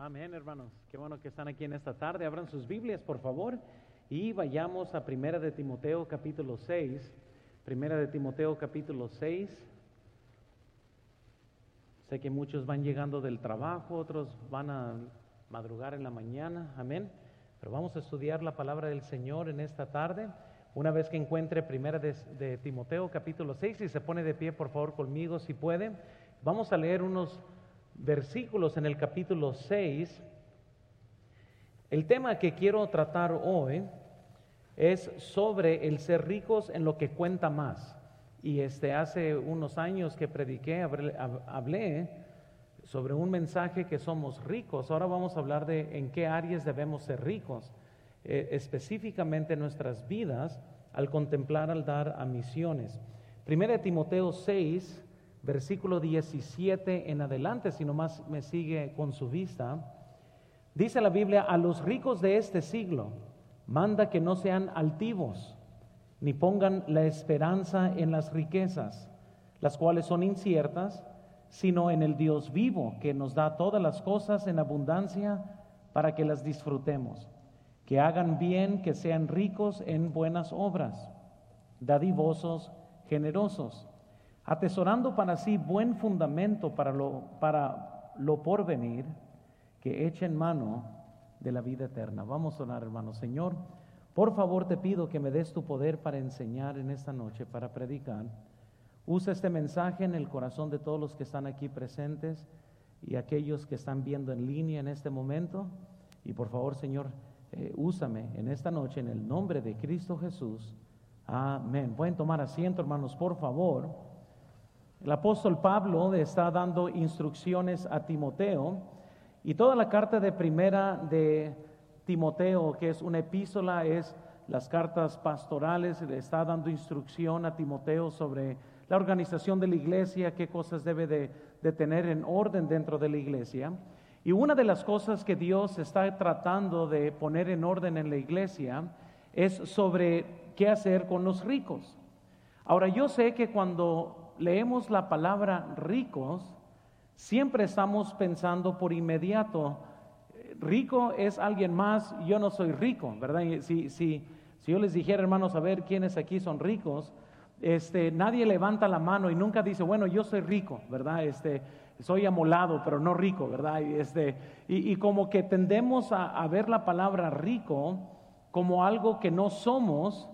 Amén, hermanos. Qué bueno que están aquí en esta tarde. Abran sus Biblias, por favor, y vayamos a Primera de Timoteo capítulo 6. Primera de Timoteo capítulo 6. Sé que muchos van llegando del trabajo, otros van a madrugar en la mañana. Amén. Pero vamos a estudiar la palabra del Señor en esta tarde. Una vez que encuentre Primera de, Timoteo capítulo 6 y se pone de pie, por favor, conmigo si puede. Vamos a leer unos versículos en el capítulo 6. El tema que quiero tratar hoy es sobre el ser ricos en lo que cuenta más. Y este, hace unos años que prediqué, hablé sobre un mensaje que somos ricos. Ahora vamos a hablar de en qué áreas debemos ser ricos, eh, específicamente en nuestras vidas al contemplar, al dar a misiones. Primera de Timoteo 6, versículo 17 en adelante, si nomás me sigue con su vista, dice la Biblia, a los ricos de este siglo, manda que no sean altivos, ni pongan la esperanza en las riquezas, las cuales son inciertas, sino en el Dios vivo, que nos da todas las cosas en abundancia para que las disfrutemos. Que hagan bien, que sean ricos en buenas obras, dadivosos, generosos atesorando para sí buen fundamento para lo, para lo porvenir, que echen mano de la vida eterna. Vamos a orar, hermano. Señor, por favor te pido que me des tu poder para enseñar en esta noche, para predicar. Usa este mensaje en el corazón de todos los que están aquí presentes y aquellos que están viendo en línea en este momento. Y por favor, Señor, eh, úsame en esta noche en el nombre de Cristo Jesús. Amén. Pueden tomar asiento, hermanos, por favor. El apóstol Pablo está dando instrucciones a Timoteo y toda la carta de primera de Timoteo, que es una epístola, es las cartas pastorales, le está dando instrucción a Timoteo sobre la organización de la iglesia, qué cosas debe de, tener en orden dentro de la iglesia. Y una de las cosas que Dios está tratando de poner en orden en la iglesia es sobre qué hacer con los ricos. Ahora, yo sé que cuando leemos la palabra ricos, siempre estamos pensando por inmediato, rico es alguien más, yo no soy rico, ¿verdad? Si, si, si yo les dijera, hermanos, a ver quiénes aquí son ricos, este, nadie levanta la mano y nunca dice, bueno, yo soy rico, ¿verdad? Este, soy amolado, pero no rico, ¿verdad? Y, este, y, como que tendemos a, a ver la palabra rico como algo que no somos,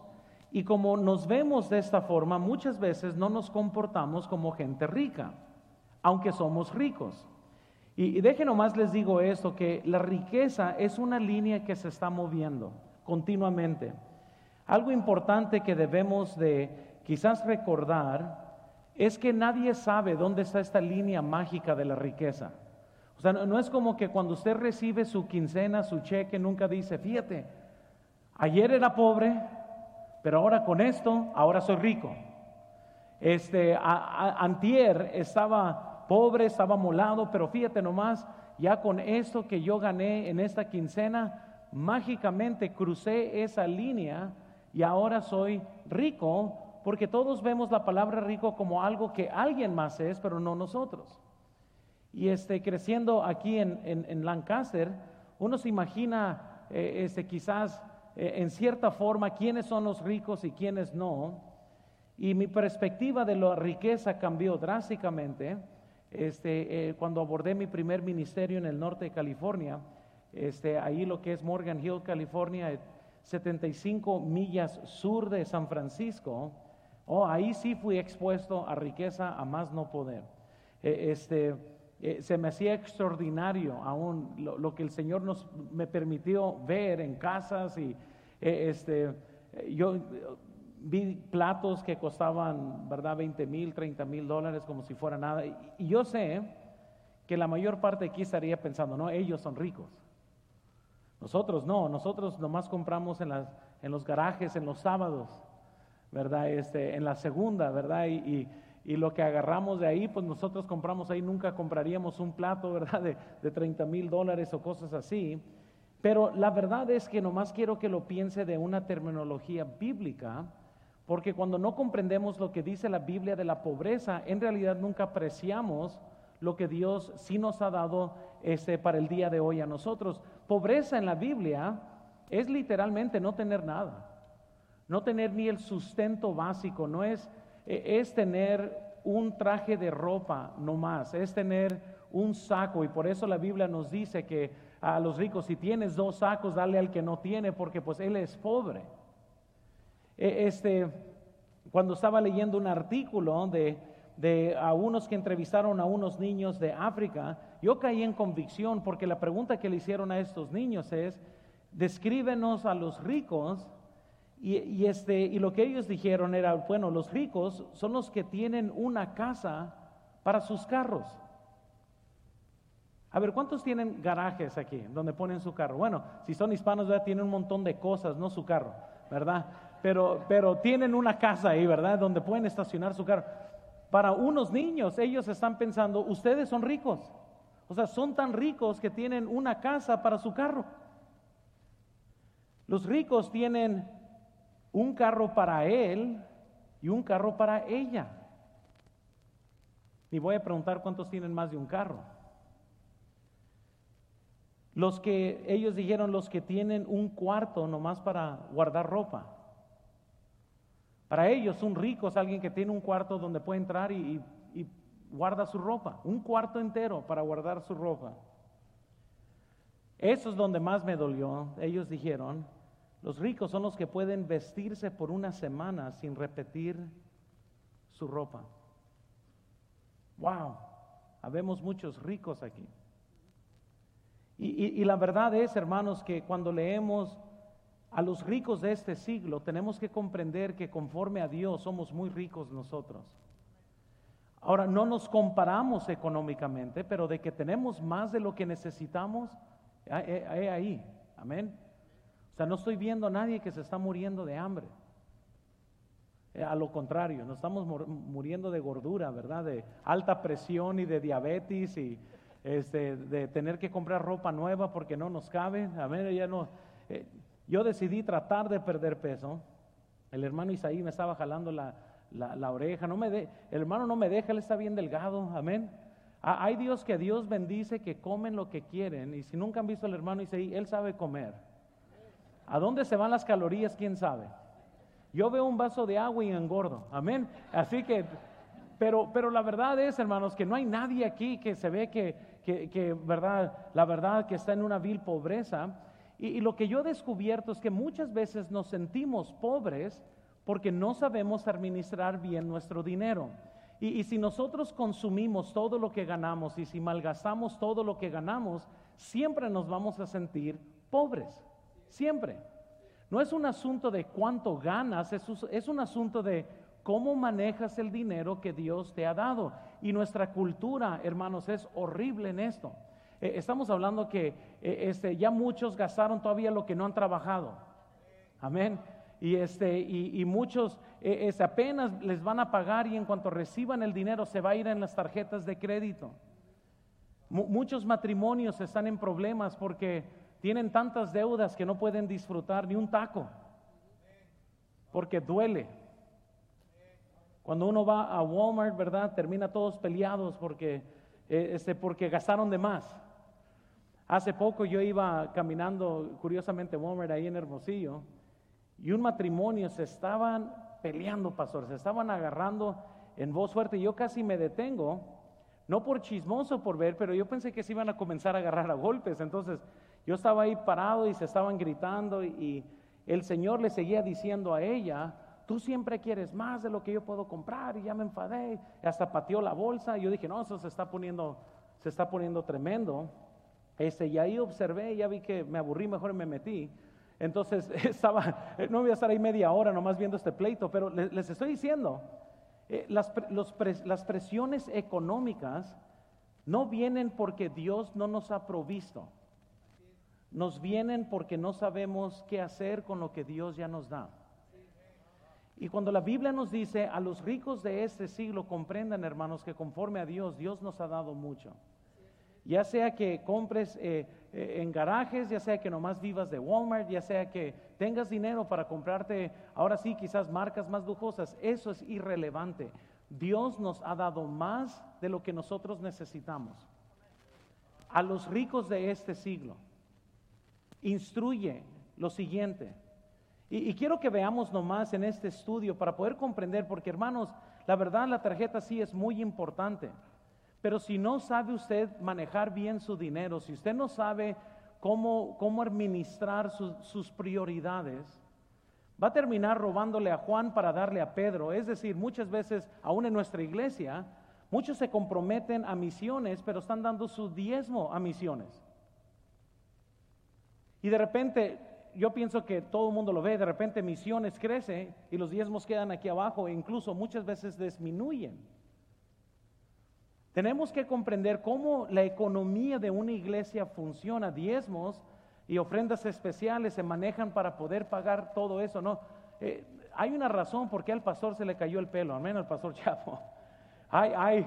y como nos vemos de esta forma, muchas veces no nos comportamos como gente rica, aunque somos ricos. Y, dejen nomás les digo esto, que la riqueza es una línea que se está moviendo continuamente. Algo importante que debemos de quizás recordar es que nadie sabe dónde está esta línea mágica de la riqueza. O sea, no es como que cuando usted recibe su quincena, su cheque, nunca dice, fíjate, ayer era pobre, pero ahora con esto, ahora soy rico. Este, antier estaba pobre, estaba molado, pero fíjate nomás, ya con esto que yo gané en esta quincena, mágicamente crucé esa línea y ahora soy rico, porque todos vemos la palabra rico como algo que alguien más es, pero no nosotros. Y este, creciendo aquí en, Lancaster, uno se imagina eh, este, quizás en cierta forma quiénes son los ricos y quiénes no. Y mi perspectiva de la riqueza cambió drásticamente este, eh, cuando abordé mi primer ministerio en el norte de California. Este, ahí lo que es Morgan Hill, California, 75 millas sur de San Francisco. Oh, ahí sí fui expuesto a riqueza a más no poder. Eh, este, se me hacía extraordinario aún lo, que el Señor nos, me permitió ver en casas y eh, este, yo vi platos que costaban, ¿verdad?, 20 mil, 30 mil dólares como si fuera nada. Y, yo sé que la mayor parte aquí estaría pensando, no, ellos son ricos. Nosotros no, nosotros nomás compramos en, las, en los garajes, en los sábados, ¿verdad? Este, en la segunda, ¿verdad? Y, y, lo que agarramos de ahí, pues nosotros compramos ahí, nunca compraríamos un plato, ¿verdad? De, de 30 mil dólares o cosas así. Pero la verdad es que nomás quiero que lo piense de una terminología bíblica, porque cuando no comprendemos lo que dice la Biblia de la pobreza, en realidad nunca apreciamos lo que Dios sí nos ha dado este, para el día de hoy a nosotros. Pobreza en la Biblia es literalmente no tener nada, no tener ni el sustento básico, no es, es tener un traje de ropa no más, es tener un saco y por eso la Biblia nos dice que a los ricos si tienes dos sacos dale al que no tiene porque pues él es pobre. E, este cuando estaba leyendo un artículo de, de a unos que entrevistaron a unos niños de África, yo caí en convicción porque la pregunta que le hicieron a estos niños es, descríbenos a los ricos y, este, y lo que ellos dijeron era, bueno, los ricos son los que tienen una casa para sus carros. A ver, ¿cuántos tienen garajes aquí donde ponen su carro? Bueno, si son hispanos, ya tienen un montón de cosas, no su carro, ¿verdad? Pero, pero tienen una casa ahí, ¿verdad? Donde pueden estacionar su carro. Para unos niños, ellos están pensando, ustedes son ricos. O sea, son tan ricos que tienen una casa para su carro. Los ricos tienen un carro para él y un carro para ella. Y voy a preguntar cuántos tienen más de un carro. Los que ellos dijeron, los que tienen un cuarto nomás para guardar ropa. Para ellos, un rico es alguien que tiene un cuarto donde puede entrar y, y guarda su ropa. Un cuarto entero para guardar su ropa. Eso es donde más me dolió. Ellos dijeron, los ricos son los que pueden vestirse por una semana sin repetir su ropa. Wow, habemos muchos ricos aquí. Y, la verdad es, hermanos, que cuando leemos a los ricos de este siglo, tenemos que comprender que conforme a Dios somos muy ricos nosotros. Ahora, no nos comparamos económicamente, pero de que tenemos más de lo que necesitamos, ahí. Amén. O sea, no estoy viendo a nadie que se está muriendo de hambre. Eh, a lo contrario, nos estamos muriendo de gordura, ¿verdad? De alta presión y de diabetes y este, de tener que comprar ropa nueva porque no nos cabe. Amén. Ya no, eh, yo decidí tratar de perder peso. El hermano Isaí me estaba jalando la, la, oreja. No me de, el hermano no me deja, él está bien delgado. Amén. hay Dios que Dios bendice que comen lo que quieren. Y si nunca han visto al hermano Isaí, él sabe comer. ¿A dónde se van las calorías? ¿Quién sabe? Yo veo un vaso de agua y engordo. Amén. Así que, pero, pero la verdad es, hermanos, que no hay nadie aquí que se ve que, que, verdad, la verdad que está en una vil pobreza. Y, lo que yo he descubierto es que muchas veces nos sentimos pobres porque no sabemos administrar bien nuestro dinero. Y, si nosotros consumimos todo lo que ganamos y si malgastamos todo lo que ganamos, siempre nos vamos a sentir pobres. Siempre. No es un asunto de cuánto ganas, es, un asunto de cómo manejas el dinero que Dios te ha dado. Y nuestra cultura, hermanos, es horrible en esto. Eh, estamos hablando que eh, este, ya muchos gastaron todavía lo que no han trabajado. Amén. Y, este, y, muchos eh, apenas les van a pagar y en cuanto reciban el dinero se va a ir en las tarjetas de crédito. muchos matrimonios están en problemas porque tienen tantas deudas que no pueden disfrutar ni un taco, porque duele. Cuando uno va a Walmart, ¿verdad? Termina todos peleados porque, eh, este, porque gastaron de más. Hace poco yo iba caminando, curiosamente, Walmart ahí en Hermosillo, y un matrimonio se estaban peleando, pastor, se estaban agarrando en voz fuerte. Yo casi me detengo, no por chismoso por ver, pero yo pensé que se iban a comenzar a agarrar a golpes. Entonces yo estaba ahí parado y se estaban gritando y, el Señor le seguía diciendo a ella, tú siempre quieres más de lo que yo puedo comprar y ya me enfadé, hasta pateó la bolsa, y yo dije, no, eso se está poniendo, se está poniendo tremendo. Este, y ahí observé, ya vi que me aburrí, mejor me metí. Entonces estaba, no voy a estar ahí media hora nomás viendo este pleito, pero les, estoy diciendo, eh, las presiones económicas no vienen porque Dios no nos ha provisto nos vienen porque no sabemos qué hacer con lo que Dios ya nos da. Y cuando la Biblia nos dice a los ricos de este siglo, comprendan hermanos que conforme a Dios, Dios nos ha dado mucho. Ya sea que compres eh, eh, en garajes, ya sea que nomás vivas de Walmart, ya sea que tengas dinero para comprarte, ahora sí, quizás marcas más lujosas, eso es irrelevante. Dios nos ha dado más de lo que nosotros necesitamos. A los ricos de este siglo, instruye lo siguiente. Y, quiero que veamos nomás en este estudio para poder comprender, porque hermanos, la verdad la tarjeta sí es muy importante. Pero si no sabe usted manejar bien su dinero, si usted no sabe cómo, cómo administrar sus prioridades, va a terminar robándole a Juan para darle a Pedro. Es decir, muchas veces, aún en nuestra iglesia, muchos se comprometen a misiones, pero están dando su diezmo a misiones. Y de repente, yo pienso que todo el mundo lo ve, de repente misiones crece y los diezmos quedan aquí abajo e incluso muchas veces disminuyen. Tenemos que comprender cómo la economía de una iglesia funciona. Diezmos y ofrendas especiales se manejan para poder pagar todo eso, ¿no? Eh, hay una razón por qué al pastor se le cayó el pelo, al menos al pastor Chapo. Hay, hay,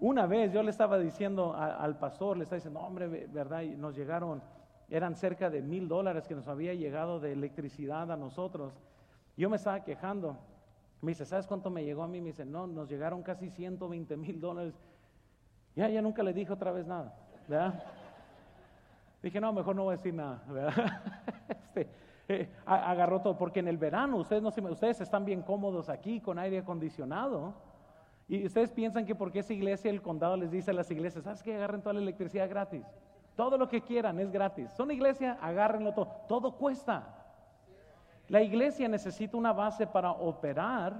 una vez yo le estaba diciendo al pastor, le estaba diciendo, hombre, verdad, nos llegaron, eran cerca de mil dólares que nos había llegado de electricidad a nosotros. Yo me estaba quejando. Me dice, ¿sabes cuánto me llegó a mí? Me dice, no, nos llegaron casi 120 mil dólares. Ya, ya nunca le dije otra vez nada, ¿verdad? Dije, no, mejor no voy a decir nada. Este, eh, agarró todo, porque en el verano ustedes, no ustedes están bien cómodos aquí con aire acondicionado. Y ustedes piensan que porque esa iglesia, el condado les dice a las iglesias, ¿sabes que agarren toda la electricidad gratis? Todo lo que quieran es gratis. Son iglesia, agárrenlo todo. Todo cuesta. La iglesia necesita una base para operar,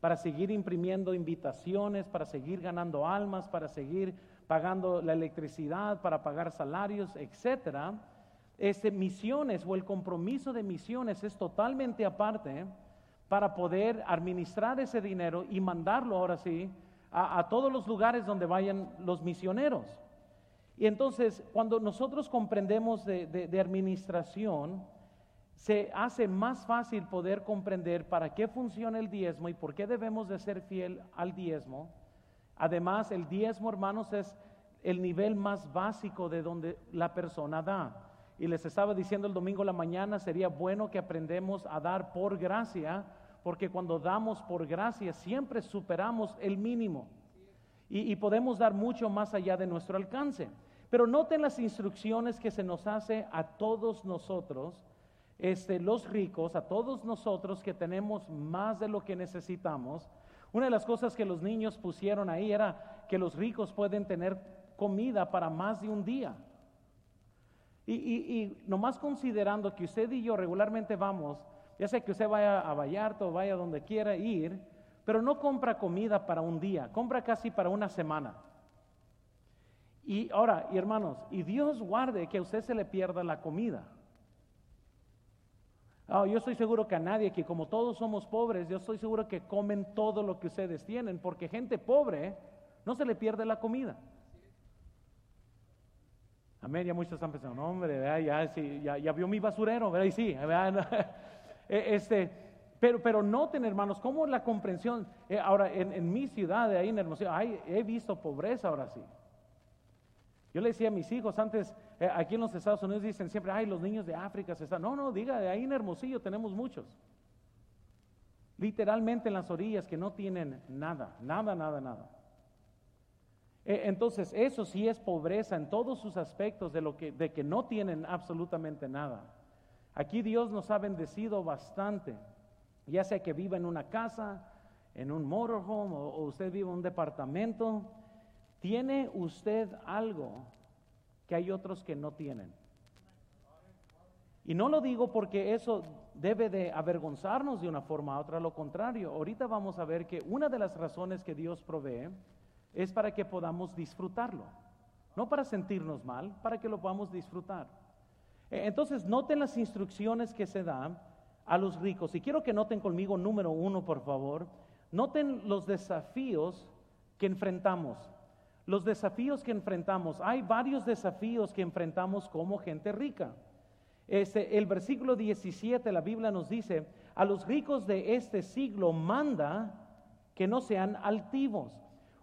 para seguir imprimiendo invitaciones, para seguir ganando almas, para seguir pagando la electricidad, para pagar salarios, etcétera. Este, misiones o el compromiso de misiones es totalmente aparte para poder administrar ese dinero y mandarlo ahora sí a, todos los lugares donde vayan los misioneros. Y entonces, cuando nosotros comprendemos de, administración, se hace más fácil poder comprender para qué funciona el diezmo y por qué debemos de ser fiel al diezmo Además, el diezmo, hermanos, es el nivel más básico de donde la persona da. Y les estaba diciendo el domingo la mañana, sería bueno que aprendemos a dar por gracia, porque cuando damos por gracia siempre superamos el mínimo. Y, podemos dar mucho más allá de nuestro alcance. Pero noten las instrucciones que se nos hace a todos nosotros, este, los ricos, a todos nosotros que tenemos más de lo que necesitamos, una de las cosas que los niños pusieron ahí era que los ricos pueden tener comida para más de un día. Y, y, nomás considerando que usted y yo regularmente vamos, ya sé que usted vaya a Vallarta o vaya donde quiera ir, pero no compra comida para un día, compra casi para una semana. Y ahora, hermanos, y Dios guarde que a usted se le pierda la comida. Ah, yo estoy seguro que a nadie, que como todos somos pobres, yo estoy seguro que comen todo lo que ustedes tienen, porque gente pobre no se le pierde la comida. Amén, ya muchos están pensando, no, hombre, ya, ya, ya, vio mi basurero, ¿verdad? Y sí, e, este, pero, pero noten, hermanos, cómo la comprensión, eh, ahora en, mi ciudad, ahí en Hermosillo, he visto pobreza ahora sí. Yo le decía a mis hijos antes, eh, aquí en los Estados Unidos dicen siempre, ay, los niños de África se están. No, no, diga, de ahí en Hermosillo tenemos muchos. Literalmente en las orillas que no tienen nada, nada, nada, nada. E, entonces, eso sí es pobreza en todos sus aspectos de, lo que, de que no tienen absolutamente nada. Aquí Dios nos ha bendecido bastante, ya sea que viva en una casa, en un motorhome o, usted vive en un departamento ¿Tiene usted algo que hay otros que no tienen? Y no lo digo porque eso debe de avergonzarnos de una forma u otra, lo contrario. Ahorita vamos a ver que una de las razones que Dios provee es para que podamos disfrutarlo. No para sentirnos mal, para que lo podamos disfrutar. E, entonces, noten las instrucciones que se dan a los ricos. Y quiero que noten conmigo número uno, por favor. Noten los desafíos que enfrentamos los desafíos que enfrentamos. Hay varios desafíos que enfrentamos como gente rica. Este, el versículo 17, la Biblia nos dice, a los ricos de este siglo manda que no sean altivos.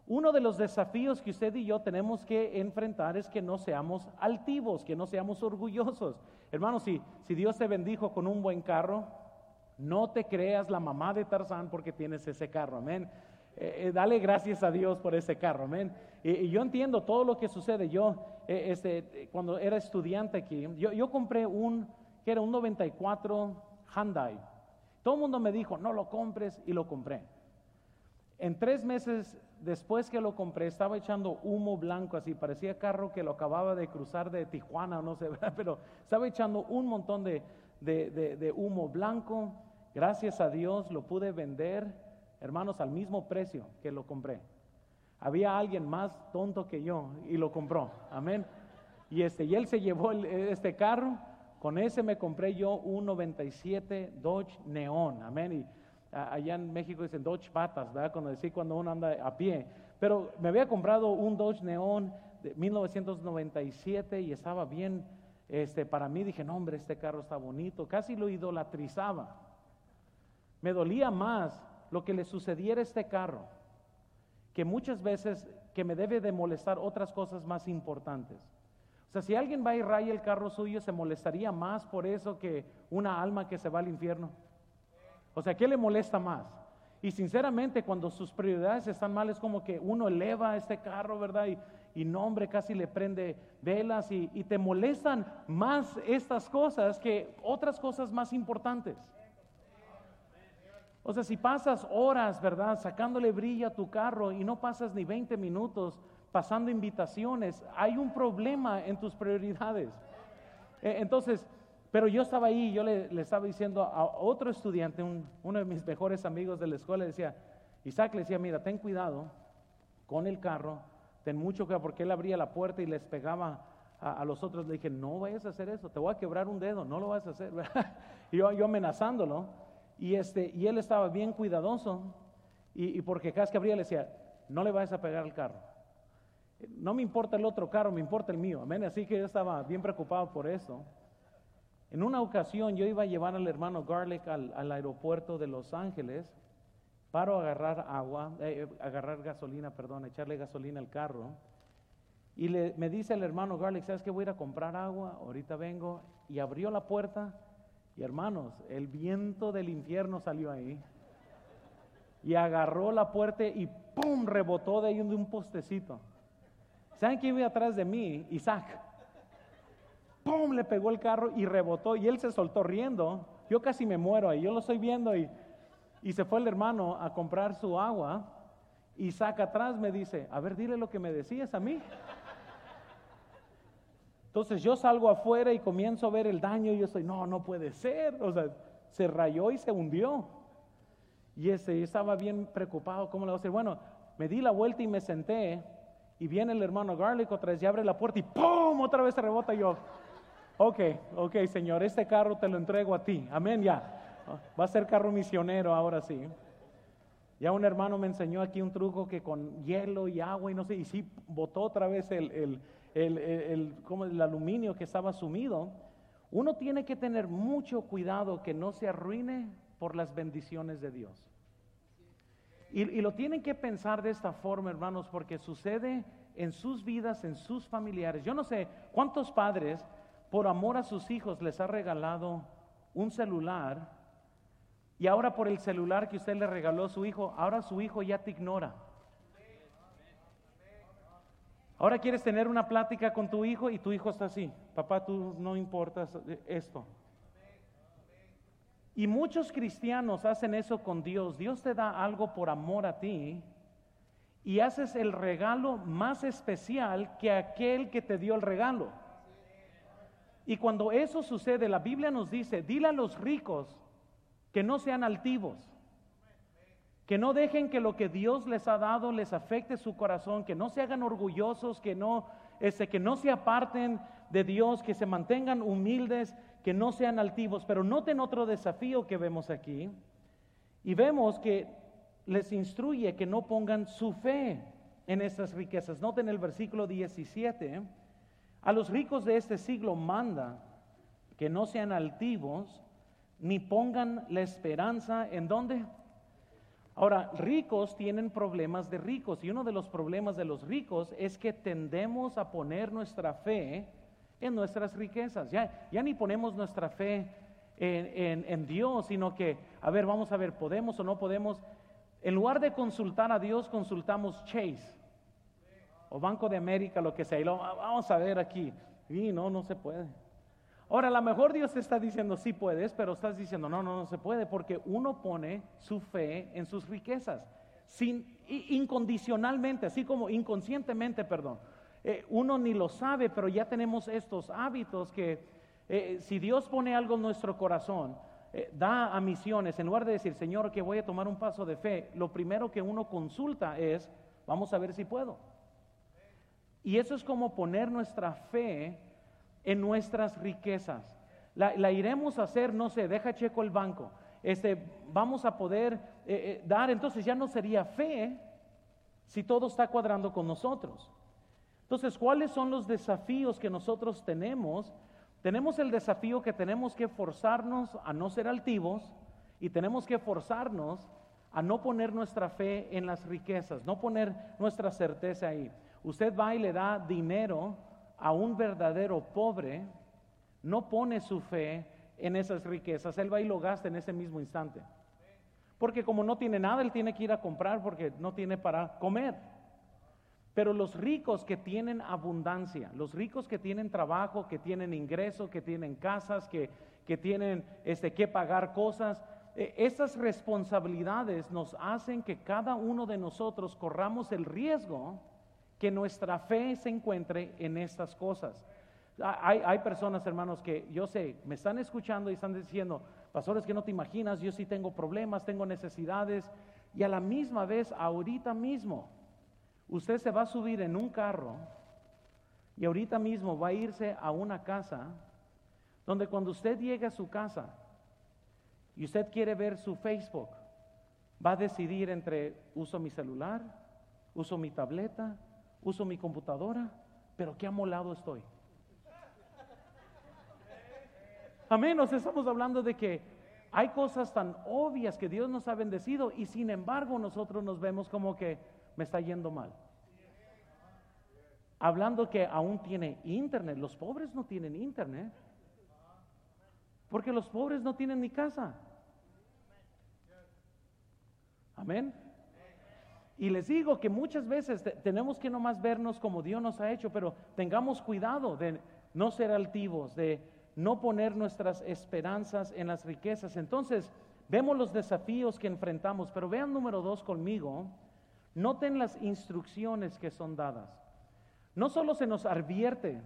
Uno de los desafíos que usted y yo tenemos que enfrentar es que no seamos altivos, que no seamos orgullosos. Hermanos, si, si Dios te bendijo con un buen carro, no te creas la mamá de Tarzán porque tienes ese carro, amén. eh, dale gracias a Dios por ese carro, amén. Y, yo entiendo todo lo que sucede. Yo, este, cuando era estudiante aquí, yo, yo compré un, que era un 94 Hyundai. Todo el mundo me dijo, no lo compres, y lo compré. En tres meses después que lo compré, estaba echando humo blanco así, parecía carro que lo acababa de cruzar de Tijuana, no sé, pero estaba echando un montón de, de, humo blanco. Gracias a Dios lo pude vender, hermanos, al mismo precio que lo compré. Había alguien más tonto que yo y lo compró. Amén. Y, este, y él se llevó este carro. Con ese me compré yo un 97 Dodge Neon. Amén. Allá en México dicen Dodge patas, ¿verdad? Cuando decir cuando uno anda a pie. Pero me había comprado un Dodge Neon de 1997 y estaba bien este, para mí dije, no hombre, este carro está bonito, casi lo idolatrizaba. Me dolía más lo que le sucediera a este carro, que muchas veces que me debe de molestar otras cosas más importantes. O sea, si alguien va y raya el carro suyo, se molestaría más por eso que una alma que se va al infierno. O sea, ¿qué le molesta más? Y sinceramente, cuando sus prioridades están mal, es como que uno eleva este carro, ¿verdad? Y, y nombre casi le prende velas y, te molestan más estas cosas que otras cosas más importantes. O sea, si pasas horas, ¿verdad? Sacándole brillo a tu carro y no pasas ni 20 minutos pasando invitaciones, hay un problema en tus prioridades. E, entonces, pero yo estaba ahí, yo le, estaba diciendo a otro estudiante, uno de mis mejores amigos de la escuela, decía, Isaac le decía, mira, ten cuidado con el carro, ten mucho cuidado, porque él abría la puerta y les pegaba a, los otros. Le dije, no vayas a hacer eso, te voy a quebrar un dedo, no lo vas a hacer. y yo, yo amenazándolo. Y, este, y él estaba bien cuidadoso. Y, porque cada vez que abría le decía, no le vayas a pegar al carro. No me importa el otro carro, me importa el mío. Amén. Así que yo estaba bien preocupado por eso. En una ocasión yo iba a llevar al hermano Garlic al, aeropuerto de Los Ángeles paro a agarrar agua, eh, eh, agarrar gasolina, perdón, echarle gasolina al carro. Y me dice el hermano Garlic, ¿sabes que voy a ir a comprar agua? Ahorita vengo. Y abrió la puerta. Y hermanos, el viento del infierno salió ahí. Y agarró la puerta y ¡pum! rebotó de ahí de un postecito. ¿Saben quién iba atrás de mí? Isaac. ¡Pum! Le pegó el carro y rebotó. Y él se soltó riendo. Yo casi me muero ahí. Yo lo estoy viendo y y se fue el hermano a comprar su agua y saca atrás, me dice, a ver, dile lo que me decías a mí. Entonces yo salgo afuera y comienzo a ver el daño y yo estoy, no, no puede ser. O sea, se rayó y se hundió. Y ese, estaba bien preocupado, ¿cómo le voy a decir? Bueno, me di la vuelta y me senté y viene el hermano Garlic otra vez y abre la puerta y ¡pum! Otra vez se rebota y yo, ok, ok, Señor, este carro te lo entrego a ti. Amén, ya. Va a ser carro misionero ahora sí. Ya un hermano me enseñó aquí un truco que con hielo y agua y no sé, y sí botó otra vez el, el, el, como el aluminio que estaba sumido. Uno tiene que tener mucho cuidado que no se arruine por las bendiciones de Dios. Y, y, lo tienen que pensar de esta forma, hermanos, porque sucede en sus vidas, en sus familiares. Yo no sé cuántos padres, por amor a sus hijos, les ha regalado un celular y ahora por el celular que usted le regaló a su hijo, ahora su hijo ya te ignora. Ahora quieres tener una plática con tu hijo y tu hijo está así. Papá, tú no importas esto. Y muchos cristianos hacen eso con Dios. Dios te da algo por amor a ti y haces el regalo más especial que aquel que te dio el regalo. Y cuando eso sucede, la Biblia nos dice, dile a los ricos que no sean altivos, que no dejen que lo que Dios les ha dado les afecte su corazón, que no se hagan orgullosos, que no, ese, que no se aparten de Dios, que se mantengan humildes, que no sean altivos. Pero noten otro desafío que vemos aquí, y vemos que les instruye que no pongan su fe en estas riquezas. Noten el versículo 17, a los ricos de este siglo manda que no sean altivos, ni pongan la esperanza en dónde. Ahora, ricos tienen problemas de ricos y uno de los problemas de los ricos es que tendemos a poner nuestra fe en nuestras riquezas. Ya, ni ponemos nuestra fe en, Dios, sino que, a ver, vamos a ver, podemos o no podemos. En lugar de consultar a Dios, consultamos Chase o Banco de América, lo que sea. Y lo, vamos a ver aquí. Y no, no se puede. Ahora, a lo mejor Dios te está diciendo, sí puedes, pero estás diciendo, no, no, no se puede, porque uno pone su fe en sus riquezas, sin, incondicionalmente, así como inconscientemente, perdón. Eh, uno ni lo sabe, pero ya tenemos estos hábitos que eh, si Dios pone algo en nuestro corazón, eh, da a misiones, en lugar de decir, Señor, que voy a tomar un paso de fe, lo primero que uno consulta es, vamos a ver si puedo. Y eso es como poner nuestra fe en nuestras riquezas. La, iremos a hacer, no sé, deja checo el banco. Este, vamos a poder dar, entonces ya no sería fe si todo está cuadrando con nosotros. Entonces, ¿cuáles son los desafíos que nosotros tenemos? Tenemos el desafío que tenemos que forzarnos a no ser altivos y tenemos que forzarnos a no poner nuestra fe en las riquezas, no poner nuestra certeza ahí. Usted va y le da dinero a un verdadero pobre, no pone su fe en esas riquezas, él va y lo gasta en ese mismo instante. Porque como no tiene nada, él tiene que ir a comprar porque no tiene para comer. Pero los ricos que tienen abundancia, los ricos que tienen trabajo, que tienen ingreso, que tienen casas, que, tienen este, que pagar cosas, eh, esas responsabilidades nos hacen que cada uno de nosotros corramos el riesgo que nuestra fe se encuentre en estas cosas. Hay, hay, personas, hermanos, que yo sé, me están escuchando y están diciendo, pastores que no te imaginas, yo sí tengo problemas, tengo necesidades, y a la misma vez, ahorita mismo, Usted se va a subir en un carro y ahorita mismo va a irse a una casa donde cuando usted llegue a su casa y usted quiere ver su Facebook, va a decidir entre uso mi celular, uso mi tableta, uso mi computadora, pero qué amolado estoy. Amén, nos estamos hablando de que hay cosas tan obvias que Dios nos ha bendecido y sin embargo nosotros nos vemos como que me está yendo mal. Hablando que aún tiene internet, los pobres no tienen internet. Porque los pobres no tienen ni casa. Amén. Y les digo que muchas veces tenemos que nomás vernos como Dios nos ha hecho, pero tengamos cuidado de no ser altivos, de no poner nuestras esperanzas en las riquezas. Entonces, vemos los desafíos que enfrentamos, pero vean número dos conmigo, Noten las instrucciones que son dadas. No solo se nos advierte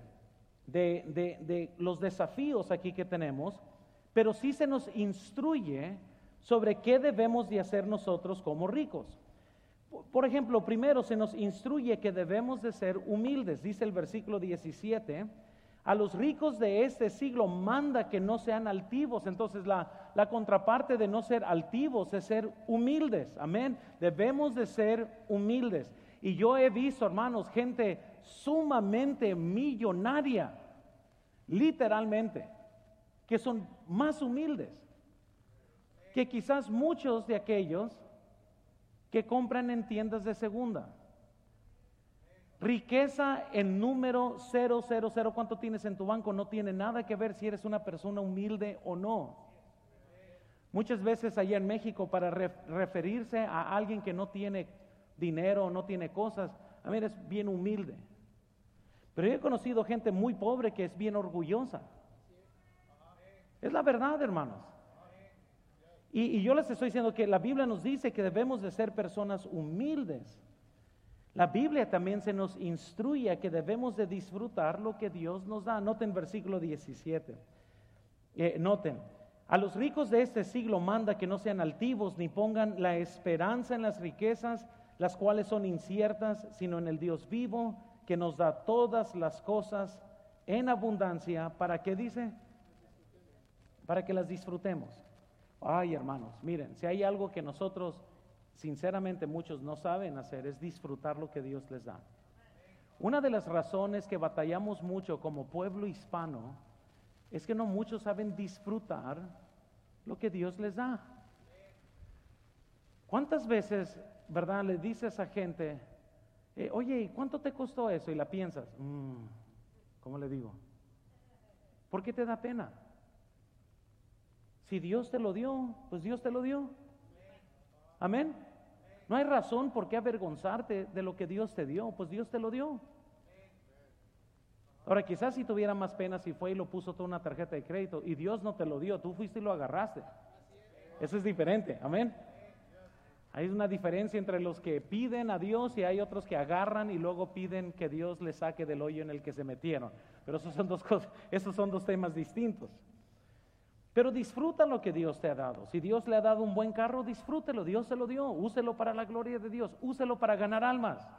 de, los desafíos aquí que tenemos, pero sí se nos instruye sobre qué debemos de hacer nosotros como ricos. Por ejemplo, primero se nos instruye que debemos de ser humildes, dice el versículo 17 a los ricos de este siglo manda que no sean altivos. Entonces la, la, contraparte de no ser altivos es ser humildes. Amén. Debemos de ser humildes. Y yo he visto, hermanos, gente sumamente millonaria, literalmente, que son más humildes que quizás muchos de aquellos que compran en tiendas de segunda. Riqueza en número 000, ¿cuánto tienes en tu banco? No tiene nada que ver si eres una persona humilde o no. Muchas veces allá en México, para referirse a alguien que no tiene dinero no tiene cosas, a mí eres bien humilde. Pero yo he conocido gente muy pobre que es bien orgullosa. Es la verdad, hermanos. Y, yo les estoy diciendo que la Biblia nos dice que debemos de ser personas humildes. La Biblia también se nos instruye a que debemos de disfrutar lo que Dios nos da. Noten versículo 17. Eh, noten, a los ricos de este siglo manda que no sean altivos ni pongan la esperanza en las riquezas, las cuales son inciertas, sino en el Dios vivo que nos da todas las cosas en abundancia. ¿Para qué dice? Para que las disfrutemos. Ay, hermanos, miren, si hay algo que nosotros sinceramente muchos no saben hacer es disfrutar lo que Dios les da. Una de las razones que batallamos mucho como pueblo hispano es que no muchos saben disfrutar lo que Dios les da. ¿Cuántas veces, verdad, le dices a gente, eh, oye, ¿y cuánto te costó eso? Y la piensas, mm, ¿cómo le digo? ¿Por qué te da pena? Si Dios te lo dio, pues Dios te lo dio. Amén. No hay razón por qué avergonzarte de lo que Dios te dio, pues Dios te lo dio. Ahora, quizás si tuviera más pena si fue y lo puso toda una tarjeta de crédito y Dios no te lo dio, tú fuiste y lo agarraste. Eso es diferente, amén. Hay una diferencia entre los que piden a Dios y hay otros que agarran y luego piden que Dios les saque del hoyo en el que se metieron. Pero esos son dos cosas, esos son dos temas distintos. Pero disfruta lo que Dios te ha dado. Si Dios le ha dado un buen carro, disfrútelo. Dios se lo dio. Úselo para la gloria de Dios. Úselo para ganar almas.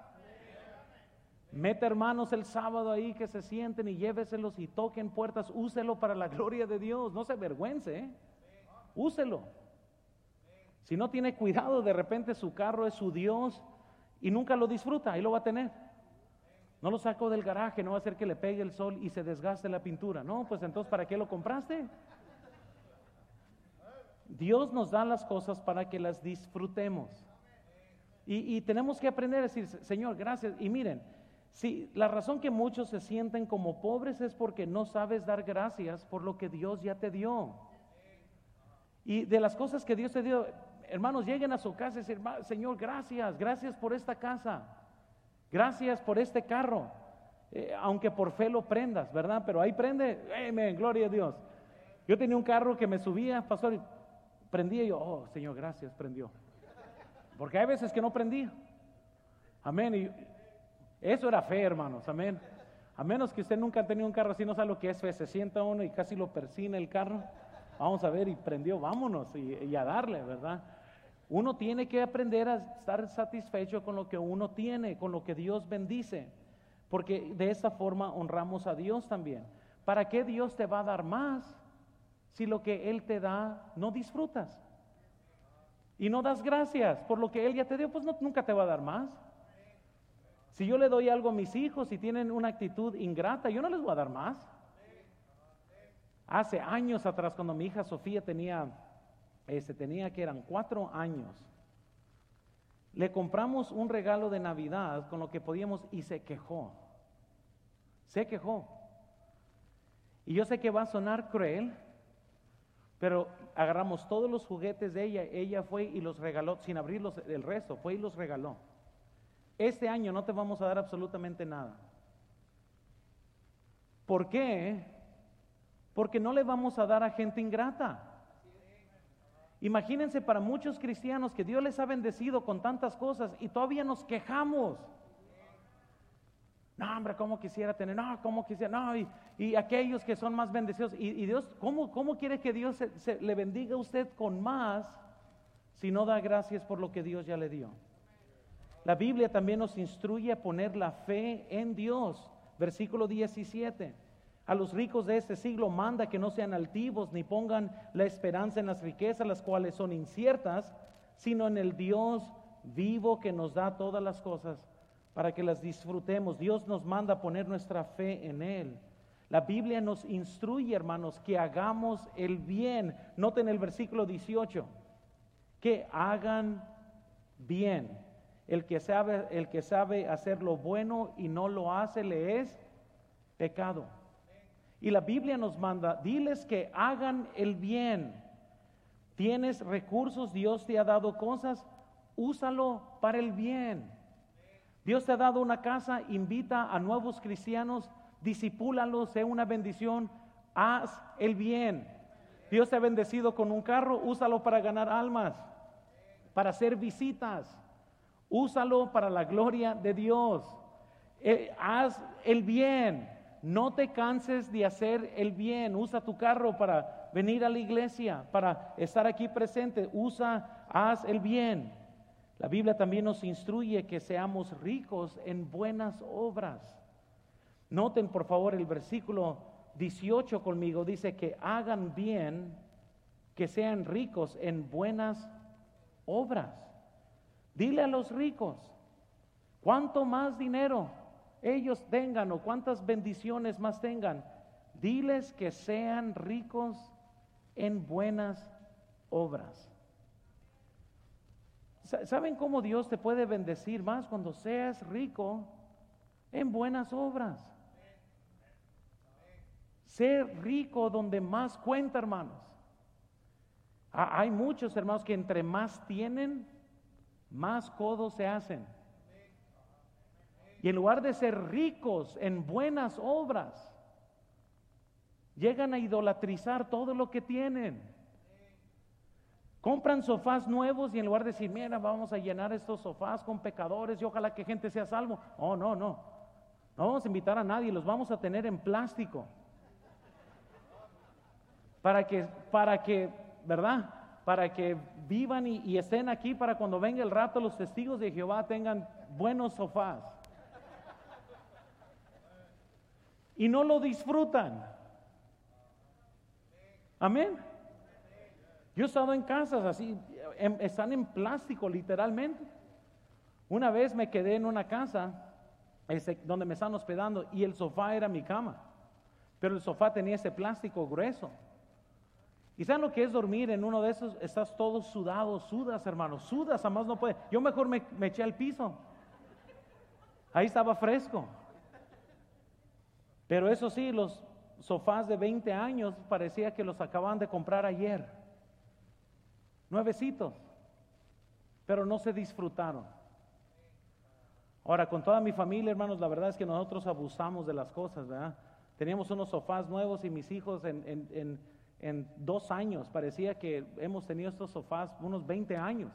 Mete hermanos el sábado ahí que se sienten y lléveselos y toquen puertas. Úselo para la gloria de Dios. No se avergüence. ¿eh? Úselo. Si no tiene cuidado, de repente su carro es su Dios y nunca lo disfruta. Ahí lo va a tener. No lo saco del garaje, no va a hacer que le pegue el sol y se desgaste la pintura. No, pues entonces, ¿para qué lo compraste? Dios nos da las cosas para que las disfrutemos. Y, tenemos que aprender a decir, Señor, gracias. Y miren, si la razón que muchos se sienten como pobres es porque no sabes dar gracias por lo que Dios ya te dio. Y de las cosas que Dios te dio, hermanos, lleguen a su casa y decir, Señor, gracias, gracias por esta casa, gracias por este carro. Eh, aunque por fe lo prendas, ¿verdad? Pero ahí prende, amén, gloria a Dios. Yo tenía un carro que me subía, pastor, prendía y yo, oh Señor, gracias, prendió. Porque hay veces que no prendía. Amén. Y eso era fe, hermanos. Amén. A menos que usted nunca ha tenido un carro así, no sabe lo que es fe. Se sienta uno y casi lo persina el carro. Vamos a ver, y prendió, vámonos y, a darle, ¿verdad? Uno tiene que aprender a estar satisfecho con lo que uno tiene, con lo que Dios bendice. Porque de esta forma honramos a Dios también. ¿Para qué Dios te va a dar más si lo que Él te da no disfrutas? Y no das gracias por lo que Él ya te dio, pues nunca te va a dar más. Si yo le doy algo a mis hijos y tienen una actitud ingrata, yo no les voy a dar más. Hace años atrás, cuando mi hija Sofía tenía, este, tenía que eran cuatro años, le compramos un regalo de Navidad con lo que podíamos y se quejó. Se quejó. Y yo sé que va a sonar cruel, pero agarramos todos los juguetes de ella, ella fue y los regaló, sin abrir el resto, fue y los regaló. Este año no te vamos a dar absolutamente nada. ¿Por qué? Porque no le vamos a dar a gente ingrata. Imagínense para muchos cristianos que Dios les ha bendecido con tantas cosas y todavía nos quejamos. No, hombre, ¿cómo quisiera tener? No, ¿cómo quisiera? No, y, aquellos que son más bendecidos. Y, Dios, ¿cómo, ¿cómo, quiere que Dios se, le bendiga a usted con más si no da gracias por lo que Dios ya le dio? La Biblia también nos instruye a poner la fe en Dios. Versículo 17. A los ricos de este siglo manda que no sean altivos ni pongan la esperanza en las riquezas, las cuales son inciertas, sino en el Dios vivo que nos da todas las cosas para que las disfrutemos. Dios nos manda a poner nuestra fe en Él. La Biblia nos instruye, hermanos, que hagamos el bien. Noten el versículo 18, que hagan bien. El que sabe, el que sabe hacer lo bueno y no lo hace, le es pecado. Y la Biblia nos manda, diles que hagan el bien. Tienes recursos, Dios te ha dado cosas, úsalo para el bien. Dios te ha dado una casa, invita a nuevos cristianos, disipúlalos, sea una bendición, haz el bien. Dios te ha bendecido con un carro, úsalo para ganar almas, para hacer visitas, úsalo para la gloria de Dios. Eh, haz el bien. No te canses de hacer el bien. Usa tu carro para venir a la iglesia, para estar aquí presente. Usa, haz el bien. La Biblia también nos instruye que seamos ricos en buenas obras. Noten por favor el versículo 18 conmigo. Dice que hagan bien, que sean ricos en buenas obras. Dile a los ricos, ¿cuánto más dinero ellos tengan o cuántas bendiciones más tengan, diles que sean ricos en buenas obras. ¿Saben cómo Dios te puede bendecir más cuando seas rico en buenas obras? Ser rico donde más cuenta, hermanos. Hay muchos hermanos que entre más tienen, más codos se hacen. Y en lugar de ser ricos en buenas obras, llegan a idolatrizar todo lo que tienen. Compran sofás nuevos y en lugar de decir, mira, vamos a llenar estos sofás con pecadores y ojalá que gente sea salvo. Oh, no, no. No vamos a invitar a nadie, los vamos a tener en plástico. Para que, para que, ¿verdad? Para que vivan y, y estén aquí para cuando venga el rato los testigos de Jehová tengan buenos sofás. Y no lo disfrutan. Amén. Yo he estado en casas así, están en plástico literalmente. Una vez me quedé en una casa donde me están hospedando y el sofá era mi cama, pero el sofá tenía ese plástico grueso. ¿Y saben lo que es dormir en uno de esos? Estás todo sudado, sudas, hermano, sudas, además no puede. Yo mejor me, me eché al piso. Ahí estaba fresco. Pero eso sí, los sofás de 20 años parecía que los acaban de comprar ayer. Nuevecitos. Pero no se disfrutaron. Ahora, con toda mi familia, hermanos, la verdad es que nosotros abusamos de las cosas, ¿verdad? Teníamos unos sofás nuevos y mis hijos en, en dos años, parecía que hemos tenido estos sofás unos 20 años.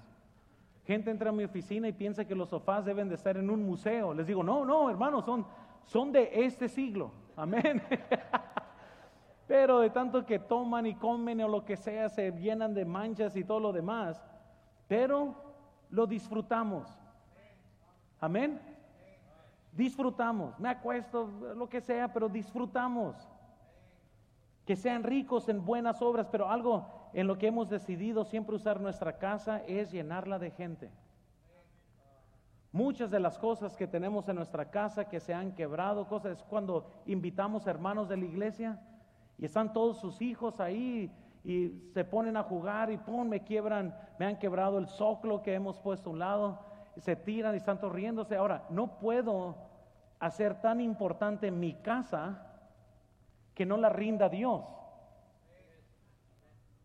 Gente entra a mi oficina y piensa que los sofás deben de estar en un museo. Les digo, no, no, hermanos, son, son de este siglo. Amén. Pero de tanto que toman y comen o lo que sea, se llenan de manchas y todo lo demás. Pero lo disfrutamos. Amén. Disfrutamos. Me acuesto, lo que sea, pero disfrutamos. Que sean ricos en buenas obras, pero algo en lo que hemos decidido siempre usar nuestra casa es llenarla de gente. Muchas de las cosas que tenemos en nuestra casa que se han quebrado, cosas es cuando invitamos hermanos de la iglesia y están todos sus hijos ahí y se ponen a jugar y pum, me quiebran, me han quebrado el soclo que hemos puesto a un lado, y se tiran y están riéndose. Ahora, no puedo hacer tan importante mi casa que no la rinda Dios.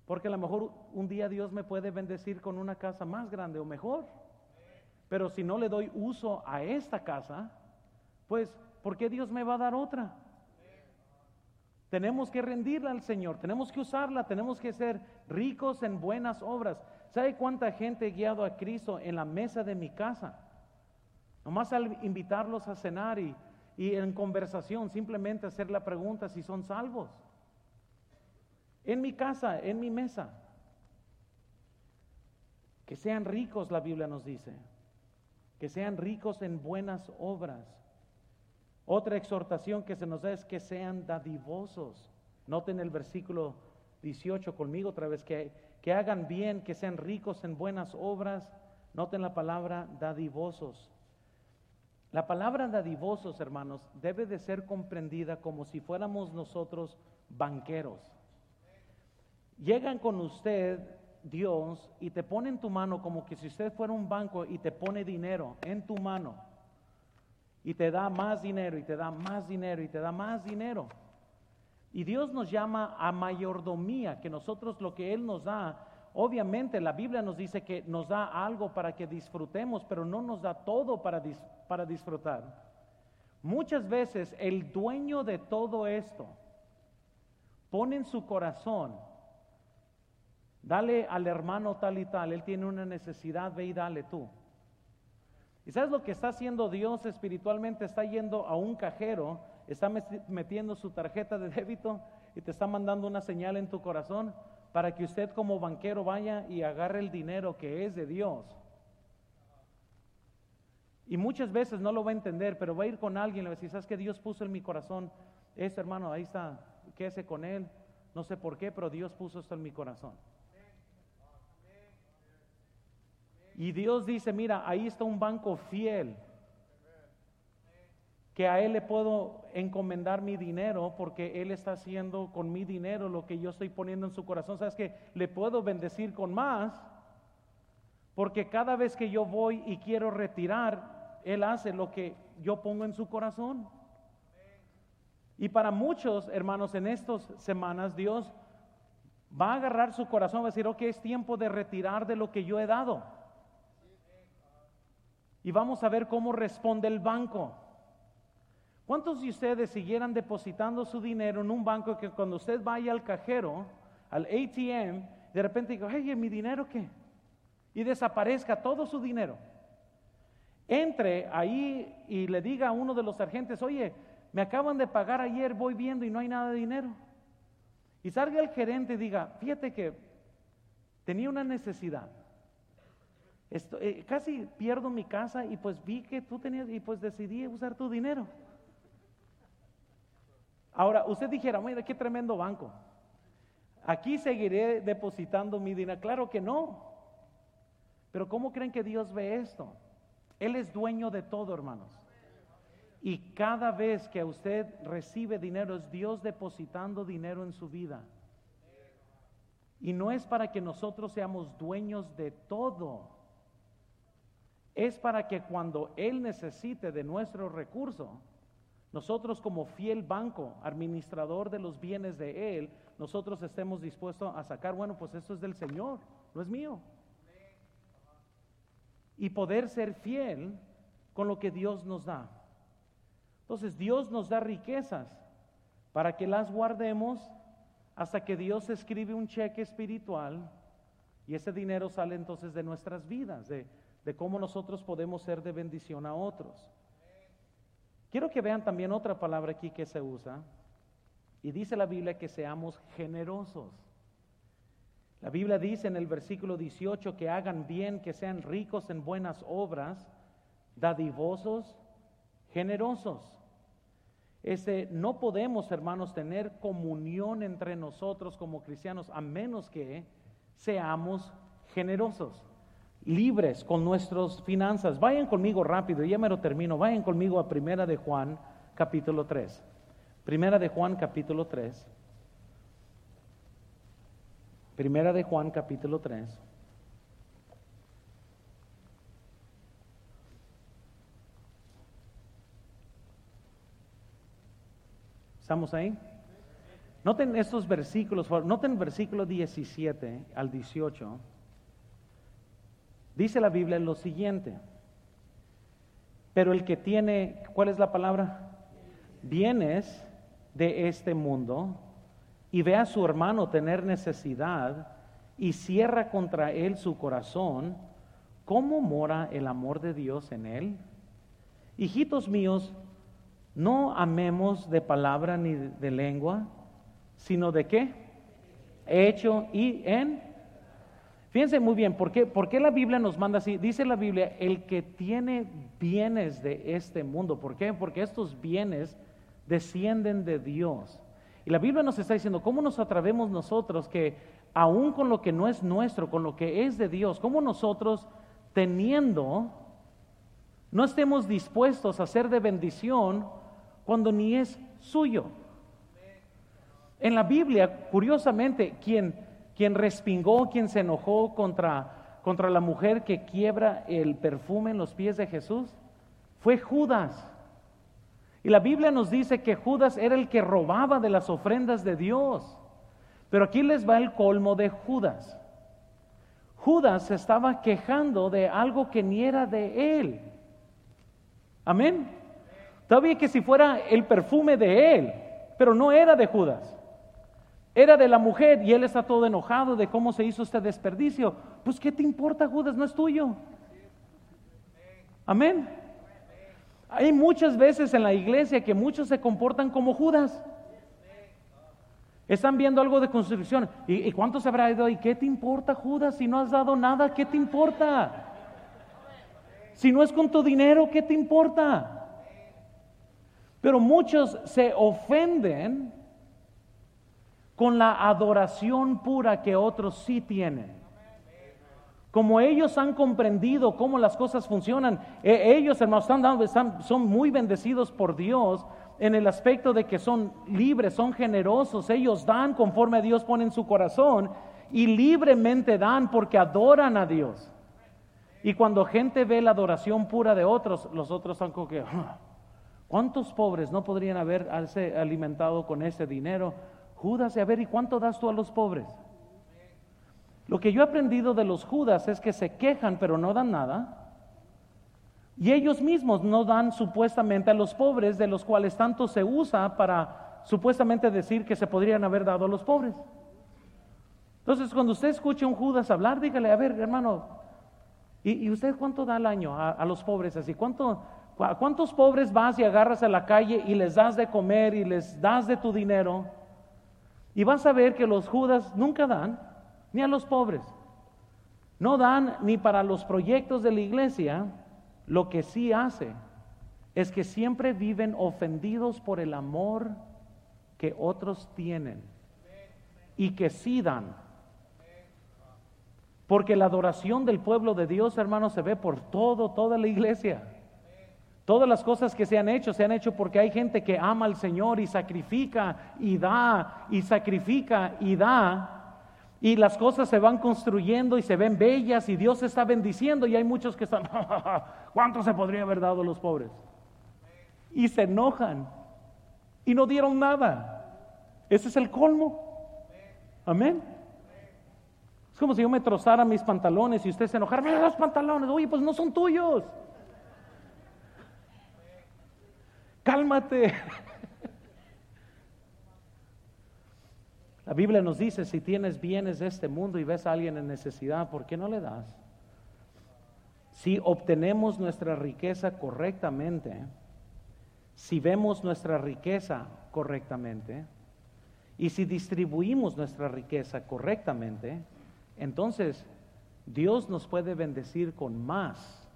Porque a lo mejor un día Dios me puede bendecir con una casa más grande o mejor. Pero si no le doy uso a esta casa, pues, ¿por qué Dios me va a dar otra? Tenemos que rendirla al Señor, tenemos que usarla, tenemos que ser ricos en buenas obras. ¿Sabe cuánta gente he guiado a Cristo en la mesa de mi casa? Nomás al invitarlos a cenar y, y en conversación simplemente hacer la pregunta si son salvos. En mi casa, en mi mesa. Que sean ricos, la Biblia nos dice. Que sean ricos en buenas obras. Otra exhortación que se nos da es que sean dadivosos. Noten el versículo 18 conmigo otra vez, que, que hagan bien, que sean ricos en buenas obras. Noten la palabra dadivosos. La palabra dadivosos, hermanos, debe de ser comprendida como si fuéramos nosotros banqueros. Llegan con usted, Dios, y te pone en tu mano como que si usted fuera un banco y te pone dinero en tu mano. Y te da más dinero, y te da más dinero, y te da más dinero. Y Dios nos llama a mayordomía, que nosotros lo que Él nos da, obviamente la Biblia nos dice que nos da algo para que disfrutemos, pero no nos da todo para disfrutar para disfrutar. Muchas veces el dueño de todo esto pone en su corazón, dale al hermano tal y tal, él tiene una necesidad, ve y dale tú. ¿Y sabes lo que está haciendo Dios espiritualmente? Está yendo a un cajero, está metiendo su tarjeta de débito y te está mandando una señal en tu corazón para que usted como banquero vaya y agarre el dinero que es de Dios y muchas veces no lo va a entender, pero va a ir con alguien y le va a decir, ¿sabes que Dios puso en mi corazón? Este hermano, ahí está, quédese con él. No sé por qué, pero Dios puso esto en mi corazón. Y Dios dice, mira, ahí está un banco fiel, que a Él le puedo encomendar mi dinero porque Él está haciendo con mi dinero lo que yo estoy poniendo en su corazón. ¿Sabes que Le puedo bendecir con más porque cada vez que yo voy y quiero retirar, él hace lo que yo pongo en su corazón. Y para muchos hermanos en estas semanas Dios va a agarrar su corazón va a decir, ok, es tiempo de retirar de lo que yo he dado. Y vamos a ver cómo responde el banco. ¿Cuántos de ustedes siguieran depositando su dinero en un banco que cuando usted vaya al cajero, al ATM, de repente diga, hey, ¿mi dinero qué? Y desaparezca todo su dinero. Entre ahí y le diga a uno de los agentes, oye, me acaban de pagar ayer, voy viendo y no hay nada de dinero. Y salga el gerente y diga, fíjate que tenía una necesidad. Eh, casi pierdo mi casa y pues vi que tú tenías y pues decidí usar tu dinero. Ahora, usted dijera, mira, qué tremendo banco. Aquí seguiré depositando mi dinero. Claro que no. Pero ¿cómo creen que Dios ve esto? Él es dueño de todo, hermanos. Y cada vez que usted recibe dinero, es Dios depositando dinero en su vida. Y no es para que nosotros seamos dueños de todo. Es para que cuando Él necesite de nuestro recurso, nosotros como fiel banco, administrador de los bienes de Él, nosotros estemos dispuestos a sacar, bueno, pues esto es del Señor, no es mío. Y poder ser fiel con lo que Dios nos da. Entonces Dios nos da riquezas para que las guardemos hasta que Dios escribe un cheque espiritual y ese dinero sale entonces de nuestras vidas, de, de cómo nosotros podemos ser de bendición a otros. Quiero que vean también otra palabra aquí que se usa y dice la Biblia que seamos generosos. La Biblia dice en el versículo 18 que hagan bien, que sean ricos en buenas obras, dadivosos, generosos. Ese, no podemos, hermanos, tener comunión entre nosotros como cristianos a menos que seamos generosos, libres con nuestras finanzas. Vayan conmigo rápido, ya me lo termino. Vayan conmigo a Primera de Juan, capítulo 3. Primera de Juan, capítulo 3. Primera de Juan, capítulo 3. ¿Estamos ahí? Noten estos versículos, noten versículo 17 al 18. Dice la Biblia lo siguiente, pero el que tiene, ¿cuál es la palabra? Bienes de este mundo y ve a su hermano tener necesidad y cierra contra él su corazón, ¿cómo mora el amor de Dios en él? Hijitos míos, no amemos de palabra ni de lengua, sino de qué? Hecho y en. Fíjense muy bien, ¿por qué, ¿por qué la Biblia nos manda así? Dice la Biblia, el que tiene bienes de este mundo. ¿Por qué? Porque estos bienes descienden de Dios. Y la Biblia nos está diciendo, ¿cómo nos atrevemos nosotros que aún con lo que no es nuestro, con lo que es de Dios, cómo nosotros teniendo, no estemos dispuestos a ser de bendición cuando ni es suyo. En la Biblia, curiosamente, quien, quien respingó, quien se enojó contra, contra la mujer que quiebra el perfume en los pies de Jesús, fue Judas. Y la Biblia nos dice que Judas era el que robaba de las ofrendas de Dios. Pero aquí les va el colmo de Judas. Judas se estaba quejando de algo que ni era de él. Amén. Todavía que si fuera el perfume de él, pero no era de Judas. Era de la mujer y él está todo enojado de cómo se hizo este desperdicio. Pues ¿qué te importa Judas? No es tuyo. Amén. Hay muchas veces en la iglesia que muchos se comportan como Judas. Están viendo algo de construcción. ¿Y, cuánto se habrá ido ahí? ¿Qué te importa, Judas? Si no has dado nada, ¿qué te importa? Si no es con tu dinero, ¿qué te importa? Pero muchos se ofenden con la adoración pura que otros sí tienen. Como ellos han comprendido cómo las cosas funcionan, e, ellos, hermanos, están son muy bendecidos por Dios en el aspecto de que son libres, son generosos, ellos dan conforme a Dios pone en su corazón y libremente dan porque adoran a Dios. Y cuando gente ve la adoración pura de otros, los otros están como que, ah, ¿Cuántos pobres no podrían haberse alimentado con ese dinero? Judas, a ver, ¿y cuánto das tú a los pobres? Lo que yo he aprendido de los Judas es que se quejan pero no dan nada. Y ellos mismos no dan supuestamente a los pobres, de los cuales tanto se usa para supuestamente decir que se podrían haber dado a los pobres. Entonces, cuando usted escuche a un Judas hablar, dígale, a ver, hermano, ¿y, usted cuánto da al año a, los pobres así? ¿Cuánto, ¿Cuántos pobres vas y agarras a la calle y les das de comer y les das de tu dinero? Y vas a ver que los Judas nunca dan, ni a los pobres. No dan ni para los proyectos de la iglesia, lo que sí hace es que siempre viven ofendidos por el amor que otros tienen y que sí dan. Porque la adoración del pueblo de Dios, hermanos, se ve por todo, toda la iglesia. Todas las cosas que se han hecho, se han hecho porque hay gente que ama al Señor y sacrifica y da y sacrifica y da y las cosas se van construyendo y se ven bellas y Dios está bendiciendo y hay muchos que están, ¿cuánto se podría haber dado a los pobres? Y se enojan y no dieron nada. Ese es el colmo. Amén. Es como si yo me trozara mis pantalones y usted se enojara, mira los pantalones, oye, pues no son tuyos. Cálmate. La Biblia nos dice, si tienes bienes de este mundo y ves a alguien en necesidad, ¿por qué no le das? Si obtenemos nuestra riqueza correctamente, si vemos nuestra riqueza correctamente, y si distribuimos nuestra riqueza correctamente, entonces Dios nos puede bendecir con más.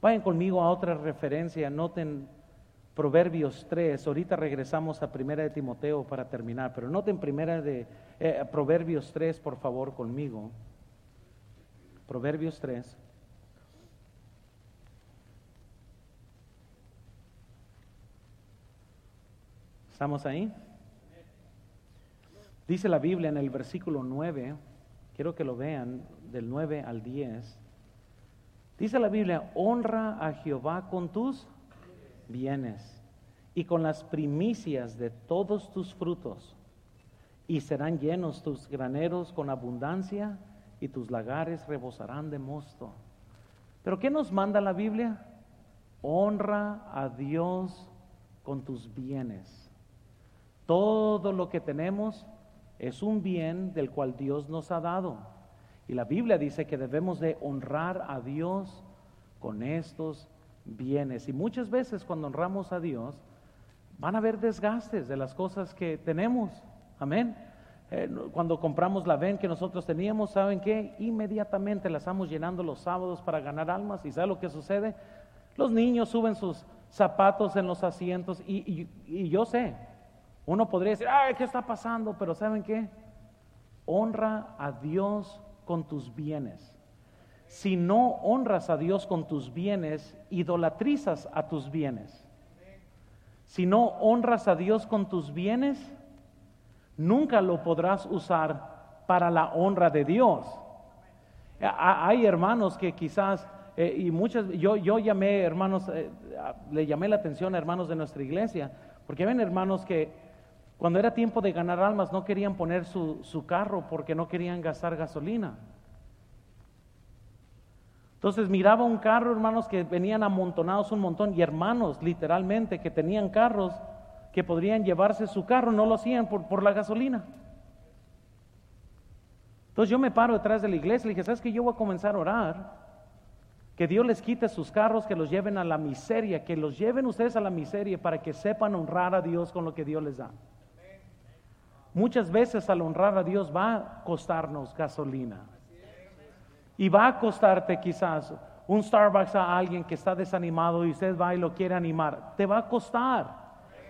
Vayan conmigo a otra referencia, noten Proverbios 3, ahorita regresamos a Primera de Timoteo para terminar, pero noten Primera de eh, Proverbios 3, por favor, conmigo. Proverbios 3. ¿Estamos ahí? Dice la Biblia en el versículo 9, quiero que lo vean, del 9 al 10. Dice la Biblia, honra a Jehová con tus bienes y con las primicias de todos tus frutos, y serán llenos tus graneros con abundancia y tus lagares rebosarán de mosto. Pero ¿qué nos manda la Biblia? Honra a Dios con tus bienes. Todo lo que tenemos es un bien del cual Dios nos ha dado. Y la Biblia dice que debemos de honrar a Dios con estos bienes. Y muchas veces cuando honramos a Dios, van a haber desgastes de las cosas que tenemos. Amén. Eh, cuando compramos la ven que nosotros teníamos, ¿saben qué? Inmediatamente la estamos llenando los sábados para ganar almas. ¿Y sabe lo que sucede? Los niños suben sus zapatos en los asientos y, y yo sé, uno podría decir, ay, ¿qué está pasando? Pero ¿saben qué? Honra a Dios con tus bienes. Si no honras a Dios con tus bienes, idolatrizas a tus bienes. Si no honras a Dios con tus bienes, nunca lo podrás usar para la honra de Dios. Hay hermanos que quizás, eh, y muchas, yo, yo llamé hermanos, eh, le llamé la atención a hermanos de nuestra iglesia, porque ven hermanos que cuando era tiempo de ganar almas no querían poner su carro porque no querían gastar gasolina. Entonces miraba un carro, hermanos, que venían amontonados un montón y hermanos, literalmente, que tenían carros que podrían llevarse su carro, no lo hacían por, por la gasolina. Entonces yo me paro detrás de la iglesia y le dije, ¿sabes que yo voy a comenzar a orar? Que Dios les quite sus carros, que los lleven a la miseria, que los lleven ustedes a la miseria para que sepan honrar a Dios con lo que Dios les da. Muchas veces al honrar a Dios va a costarnos gasolina. Y va a costarte quizás un Starbucks a alguien que está desanimado y usted va y lo quiere animar. Te va a costar.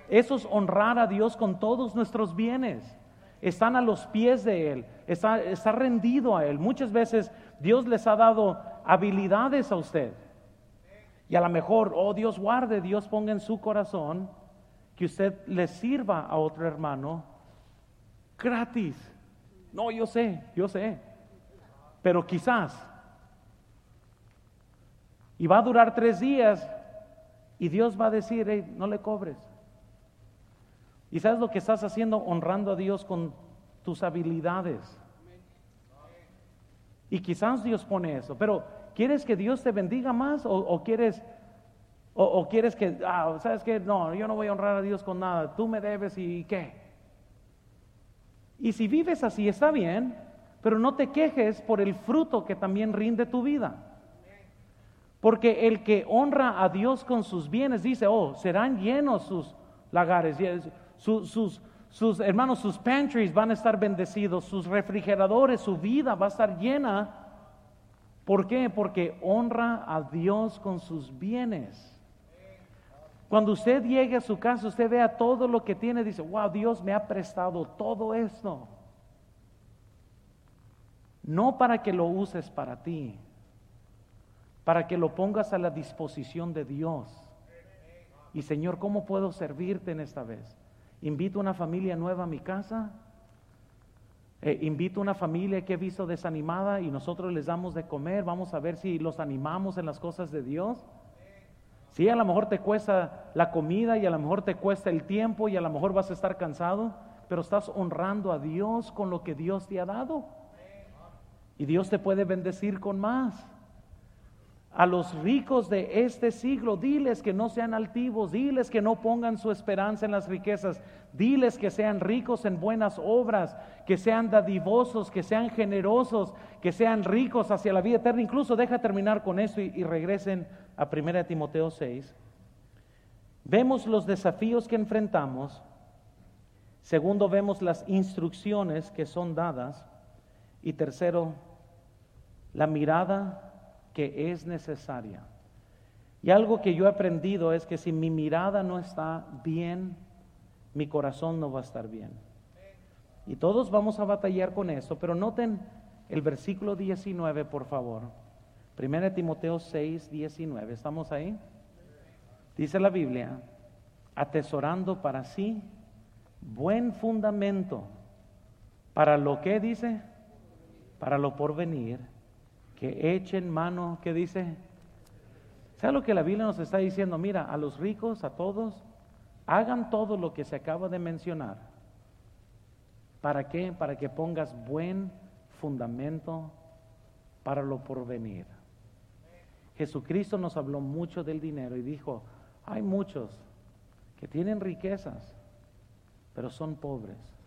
Eso es honrar a Dios con todos nuestros bienes. Están a los pies de Él. Está, está rendido a Él. Muchas veces Dios les ha dado habilidades a usted. Y a lo mejor, oh Dios guarde, Dios ponga en su corazón que usted le sirva a otro hermano gratis. No, yo sé, yo sé pero quizás. Y va a durar tres días y Dios va a decir, no le cobres. ¿Y sabes lo que estás haciendo? Honrando a Dios con tus habilidades. Y quizás Dios pone eso, pero ¿quieres que Dios te bendiga más o, quieres, o, quieres que, ah, sabes que no, yo no voy a honrar a Dios con nada, tú me debes y qué? Y si vives así está bien, pero no te quejes por el fruto que también rinde tu vida. Porque el que honra a Dios con sus bienes dice, oh, serán llenos sus lagares, sus, sus, hermanos, sus pantries van a estar bendecidos, sus refrigeradores, su vida va a estar llena. ¿Por qué? Porque honra a Dios con sus bienes. Cuando usted llegue a su casa, usted vea todo lo que tiene, dice, wow, Dios me ha prestado todo esto. No para que lo uses para ti, para que lo pongas a la disposición de Dios. Y Señor, ¿cómo puedo servirte en esta vez? Invito una familia nueva a mi casa. Eh, invito una familia que he visto desanimada y nosotros les damos de comer. Vamos a ver si los animamos en las cosas de Dios. Sí, a lo mejor te cuesta la comida y a lo mejor te cuesta el tiempo y a lo mejor vas a estar cansado, pero estás honrando a Dios con lo que Dios te ha dado. Y Dios te puede bendecir con más a los ricos de este siglo, diles que no sean altivos, diles que no pongan su esperanza en las riquezas, diles que sean ricos en buenas obras, que sean dadivosos, que sean generosos, que sean ricos hacia la vida eterna. Incluso deja terminar con esto y, regresen a 1 Timoteo 6. Vemos los desafíos que enfrentamos, segundo vemos las instrucciones que son dadas y tercero, la mirada que es necesaria. Y algo que yo he aprendido es que si mi mirada no está bien, mi corazón no va a estar bien. Y todos vamos a batallar con eso, pero noten el versículo 19, por favor. 1 Timoteo 6, 19. ¿Estamos ahí? Dice la Biblia, atesorando para sí buen fundamento para lo que dice, para lo porvenir que echen mano, ¿qué dice? ¿Sabe lo que la Biblia nos está diciendo? Mira, a los ricos, a todos, hagan todo lo que se acaba de mencionar. ¿Para qué? Para que pongas buen fundamento para lo porvenir. Jesucristo nos habló mucho del dinero y dijo, hay muchos que tienen riquezas, pero son pobres.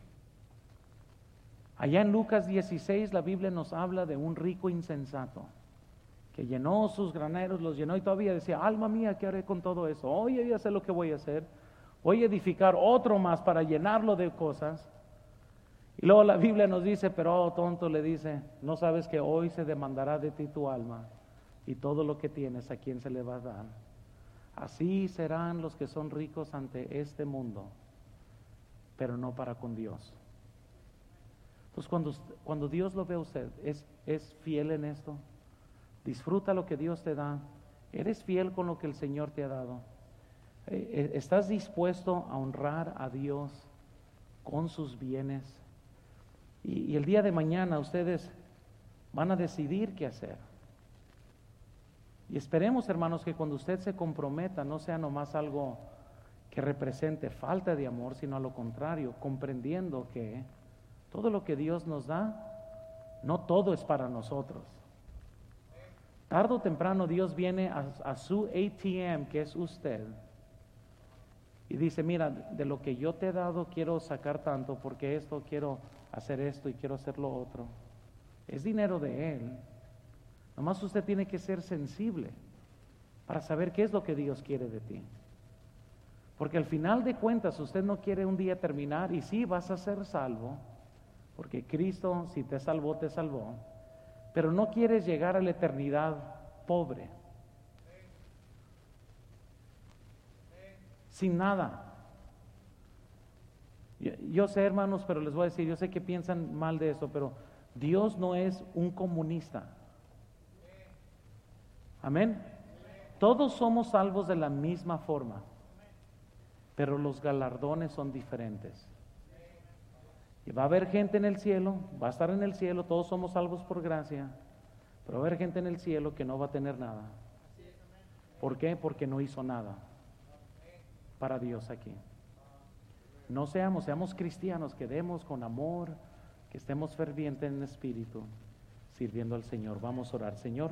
Allá en Lucas 16 la Biblia nos habla de un rico insensato que llenó sus graneros, los llenó y todavía decía, alma mía, ¿qué haré con todo eso? Hoy ya sé lo que voy a hacer. Voy a edificar otro más para llenarlo de cosas. Y luego la Biblia nos dice, pero oh, tonto le dice, no sabes que hoy se demandará de ti tu alma y todo lo que tienes a quién se le va a dar. Así serán los que son ricos ante este mundo, pero no para con Dios. Entonces cuando, cuando Dios lo ve a usted, ¿es, ¿es fiel en esto? Disfruta lo que Dios te da. ¿Eres fiel con lo que el Señor te ha dado? Eh, eh, ¿Estás dispuesto a honrar a Dios con sus bienes? Y, y, el día de mañana ustedes van a decidir qué hacer. Y esperemos, hermanos, que cuando usted se comprometa no sea nomás algo que represente falta de amor, sino a lo contrario, comprendiendo que todo lo que Dios nos da, no todo es para nosotros. Tardo o temprano Dios viene a, su ATM, que es usted, y dice, mira, de lo que yo te he dado quiero sacar tanto, porque esto quiero hacer esto y quiero hacer lo otro. Es dinero de Él. Nomás usted tiene que ser sensible para saber qué es lo que Dios quiere de ti. Porque al final de cuentas usted no quiere un día terminar y sí vas a ser salvo, porque Cristo, si te salvó, te salvó. Pero no quieres llegar a la eternidad pobre. Sin nada. Yo, sé, hermanos, pero les voy a decir, yo sé que piensan mal de eso, pero Dios no es un comunista. Amén. Todos somos salvos de la misma forma, pero los galardones son diferentes. Y va a haber gente en el cielo, va a estar en el cielo, todos somos salvos por gracia, pero va a haber gente en el cielo que no va a tener nada. ¿Por qué? Porque no hizo nada para Dios aquí. No seamos, seamos cristianos, que demos con amor, que estemos fervientes en espíritu, sirviendo al Señor. Vamos a orar, Señor.